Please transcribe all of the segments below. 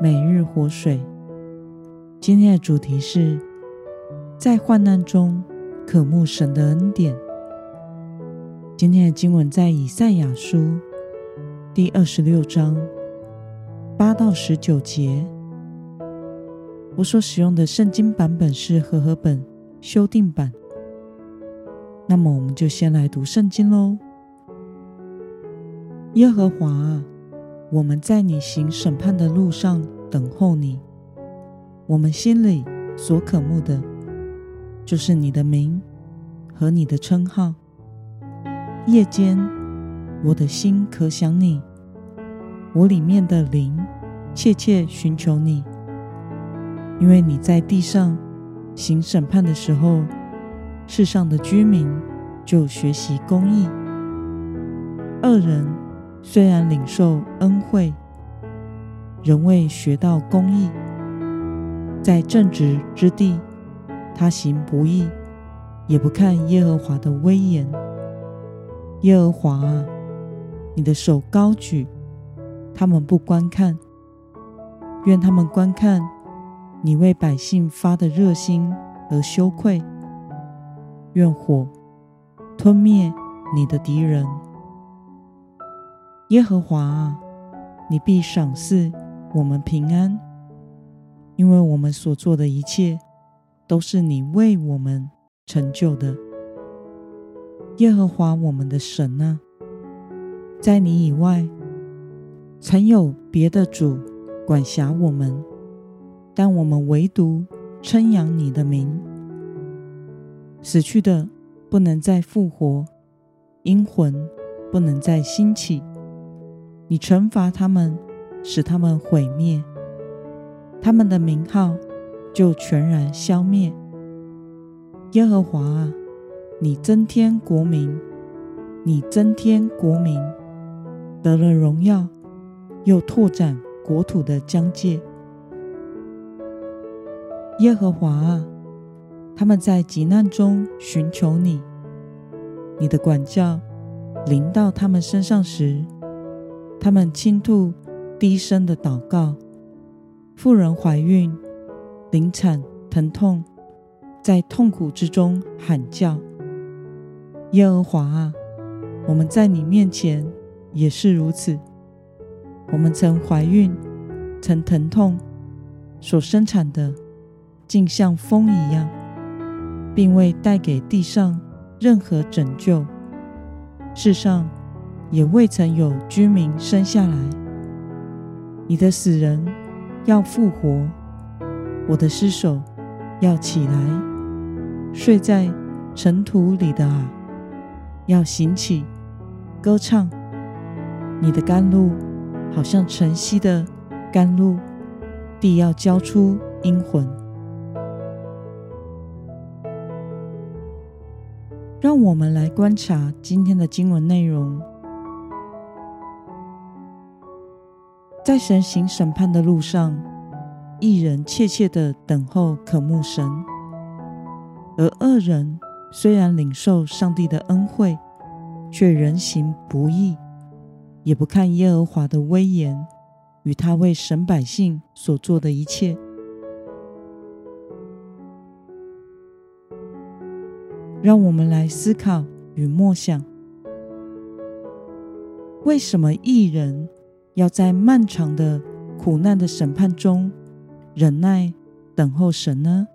每日活水。今天的主题是在患难中渴慕神的恩典。今天的经文在以赛亚书第二十六章八到十九节。我所使用的圣经版本是和合本修订版。那么，我们就先来读圣经喽。耶和华啊，我们在你行审判的路上等候你。我们心里所渴慕的，就是你的名和你的称号。夜间，我的心可想你，我里面的灵切切寻求你，因为你在地上行审判的时候，世上的居民就学习公义。恶人虽然领受恩惠，仍未学到公义。在正直之地，他行不义，也不看耶和华的威严。耶和华啊，你的手高举，他们不观看。愿他们观看你为百姓发的热心而羞愧。愿火吞灭你的敌人。耶和华啊，你必赏赐我们平安，因为我们所做的一切都是你为我们成就的。耶和华我们的神啊，在你以外，曾有别的主管辖我们，但我们唯独称扬你的名。死去的不能再复活，阴魂不能再兴起。你惩罚他们，使他们毁灭，他们的名号就全然消灭。耶和华啊！你增添国民，你增添国民，得了荣耀，又拓展国土的疆界。耶和华啊，他们在急难中寻求你，你的管教临到他们身上时，他们倾吐低声的祷告。妇人怀孕，临产疼痛，在痛苦之中喊叫。耶和华啊，我们在你面前也是如此。我们曾怀孕，曾疼痛，所生产的竟像风一样，并未带给地上任何拯救。世上也未曾有居民生下来。你的死人要复活，我的尸首要起来，睡在尘土里的啊。要醒起，歌唱。你的甘露好像晨曦的甘露，地要交出阴魂。让我们来观察今天的经文内容。在神行审判的路上，义人切切的等候渴慕神，而恶人，虽然领受上帝的恩惠，却仍行不义，也不看耶和华的威严与他为神百姓所做的一切。让我们来思考与默想：为什么义人要在漫长的苦难的审判中忍耐等候神呢？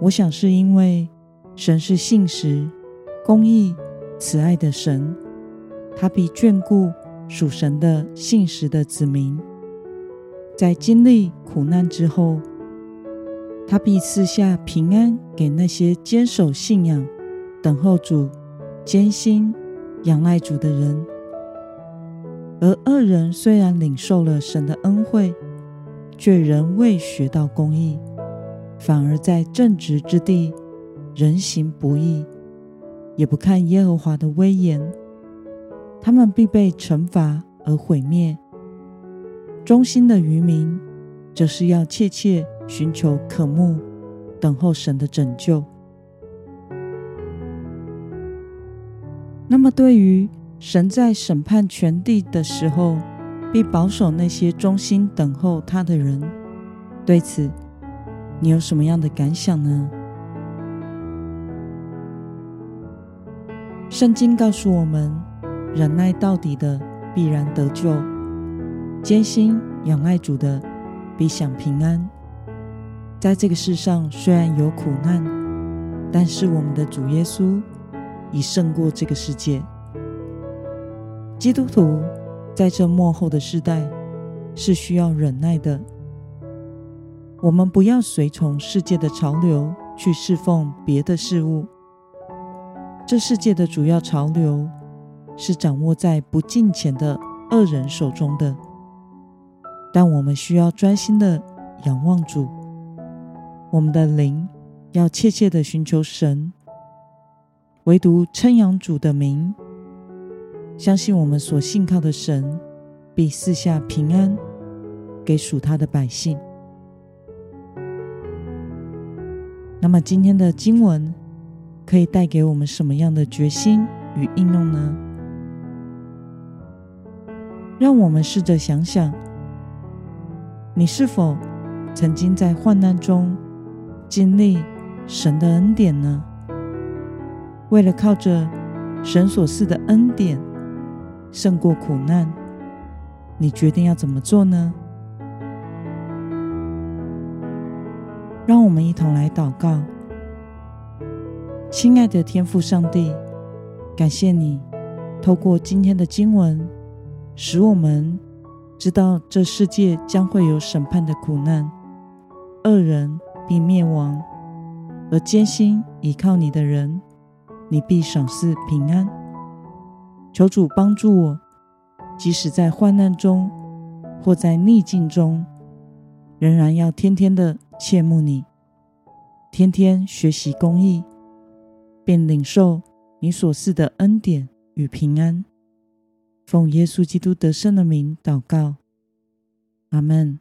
我想是因为神是信实、公义、慈爱的神，他必眷顾属神的信实的子民。在经历苦难之后，他必赐下平安给那些坚守信仰、等候主、艰辛仰赖主的人。而恶人虽然领受了神的恩惠，却仍未学到公义，反而在正直之地人行不义，也不看耶和华的威严，他们必被惩罚而毁灭。忠心的余民，则是要切切寻求、渴慕、等候神的拯救。那么，对于神在审判全地的时候，必保守那些忠心等候他的人，对此，你有什么样的感想呢？圣经告诉我们，忍耐到底的必然得救。坚心仰赖主的，必享平安。在这个世上，虽然有苦难，但是我们的主耶稣已胜过这个世界。基督徒在这末后的世代是需要忍耐的。我们不要随从世界的潮流去侍奉别的事物。这世界的主要潮流是掌握在不敬虔的恶人手中的。但我们需要专心的仰望主，我们的灵要切切的寻求神，唯独称扬主的名，相信我们所信靠的神必赐下平安给属他的百姓。那么今天的经文可以带给我们什么样的决心与应用呢？让我们试着想想。你是否曾经在患难中经历神的恩典呢？为了靠着神所赐的恩典胜过苦难，你决定要怎么做呢？让我们一同来祷告。亲爱的天父上帝，感谢你透过今天的经文，使我们。知道这世界将会有审判的苦难，恶人必灭亡，而坚心倚靠你的人，你必赏赐平安。求主帮助我，即使在患难中或在逆境中，仍然要天天的切慕你，天天学习公义，并领受你所赐的恩典与平安。奉耶稣基督得胜的名祷告，阿门。